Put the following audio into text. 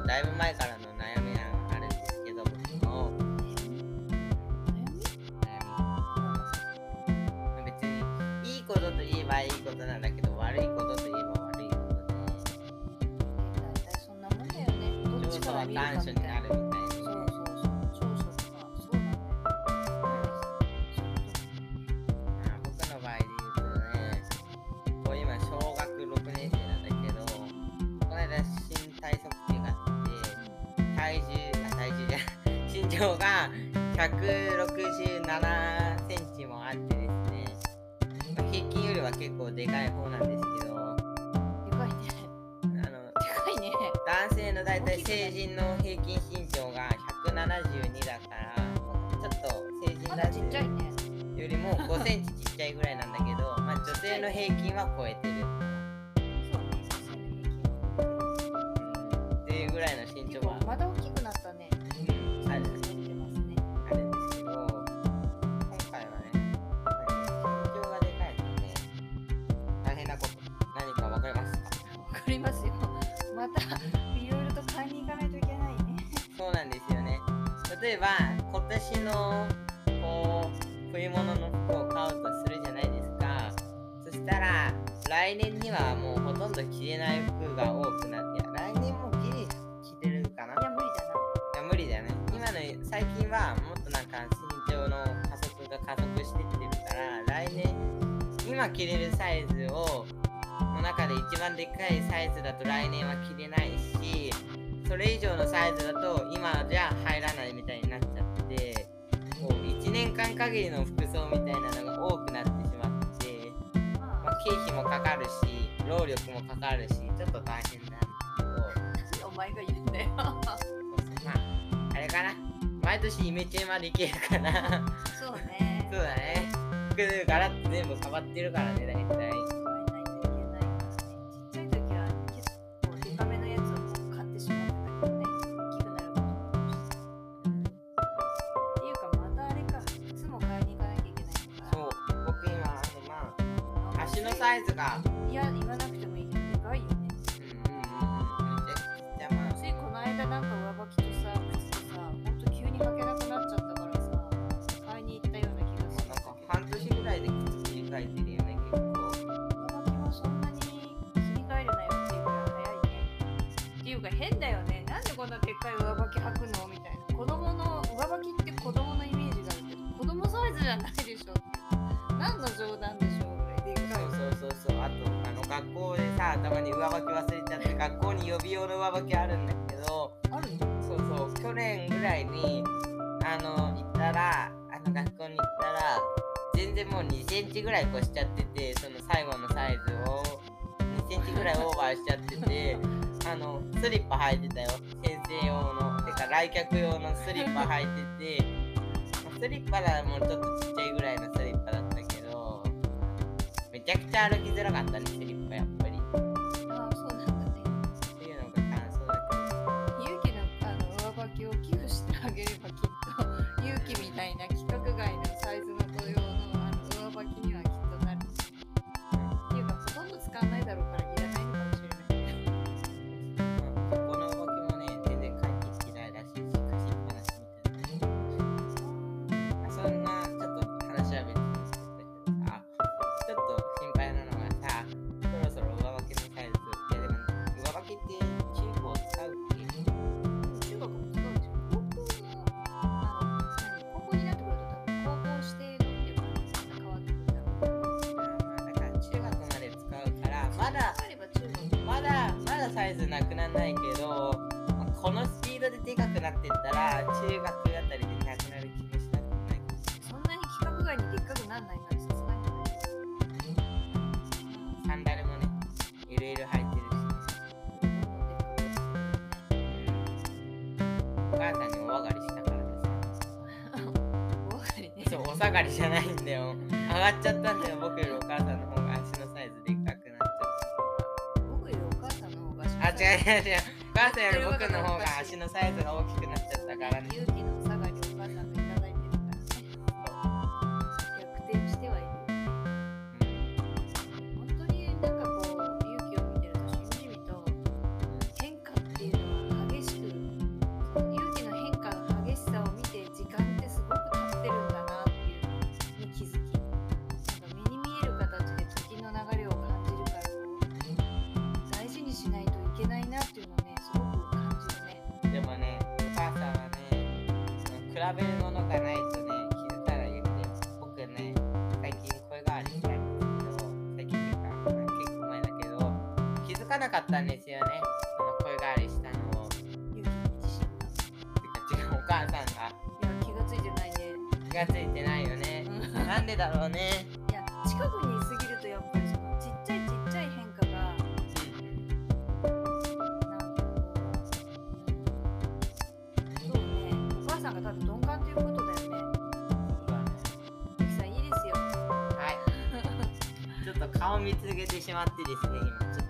かだいぶ前からの悩みがあるんですけども。悩み。別にいいことと言えばいいことなんだけど悪いことと言えば悪いことで大体そんなもんだよねどっ長所は短所になるみ。たいな身長が167センチもあってですね、まあ平均よりは結構でかい方なんですけど。でかいね。あのでかいね。男性の大体成人の平均身長が172だからちょっと成人男性よりも5センチちっちゃいぐらいなんだけど、まあ、女性の平均は超えてる。ぐらいの身結長は。構まだ大きくなっりますよ。またいろいろと買いに行かないといけないね。そうなんですよね。例えば今年のこう冬物の服を買うとするじゃないですか。そしたら来年にはもうほとんど着れない服が多くなって来年もギリ着てるかな？いや無理だな。いや無理だよね。今の最近はもっとなんか身長の加速が加速してってるから来年今着れるサイズをの中で一番でっかいサイズだと来年は着れないしそれ以上のサイズだと今じゃ入らないみたいになっちゃってこう1年間限りの服装みたいなのが多くなってしまって、まあ、経費もかかるし労力もかかるしちょっと大変なんですけど。お前が言うんだよまああれかな。毎年イメチェンまでいけるかな。そうね。そうだね。服ガラッと全部変わってるからね大体サイズが。いや言わなくてもいいけどでかいよねうんうんうんめちゃくちゃまあついこの間なんか上履きとさ靴とさほんと急に履けなくなっちゃったからさ買いに行ったような気がする。なんか半年ぐらいで靴切り替えてる。よね結構上履きもそんなに切り替える。なよっていうぐらい早いねっていうか変だよねなんでこんなでっかい上履き履くのみたいな子供の上履きって子供のイメージがある。けど子供サイズじゃないでしょ何の冗談でしょうそうそう。あとあの学校でさたまに上履き忘れちゃって学校に予備用の上履きあるんだけどある？のそうそう去年ぐらいにあの行ったらあの学校に行ったら全然もう2センチぐらい越しちゃっててその最後のサイズを2センチぐらいオーバーしちゃっててあのスリッパ履いてたよ。先生用のてか来客用のスリッパ履いててスリッパならもうちょっとちっちゃいぐらいのめちゃくちゃ歩きづらかったなくならないけど、まあこのスピードででかくなってったら、中学あたりでなくなる気もしなくもないかもしれない。そんなに規格外にでっかくなんないからさすがにサンダルもね、いろいろ履いてるし、お母さんにお上がりしたからです お上がりねそう、お下がりじゃないんだよ。上がっちゃったんだよ、僕よりお母さんの違う違う違う。母さんより僕の方が足のサイズが大きくなっちゃったからね。勇気のお下がべるものがないとね、気づかないよね。僕ね、最近声変わりしたんですけど、最近っていうか、まあ結構前だけど、気づかなかったんですよね。その声変わりしたのを。勇気に自信がてか違う、お母さんがいや気がついてないね気がついてないよね。うんなんでだろうね。いや近くにいすぎるとやっぱり顔見つけてしまってですね、今。ちょっ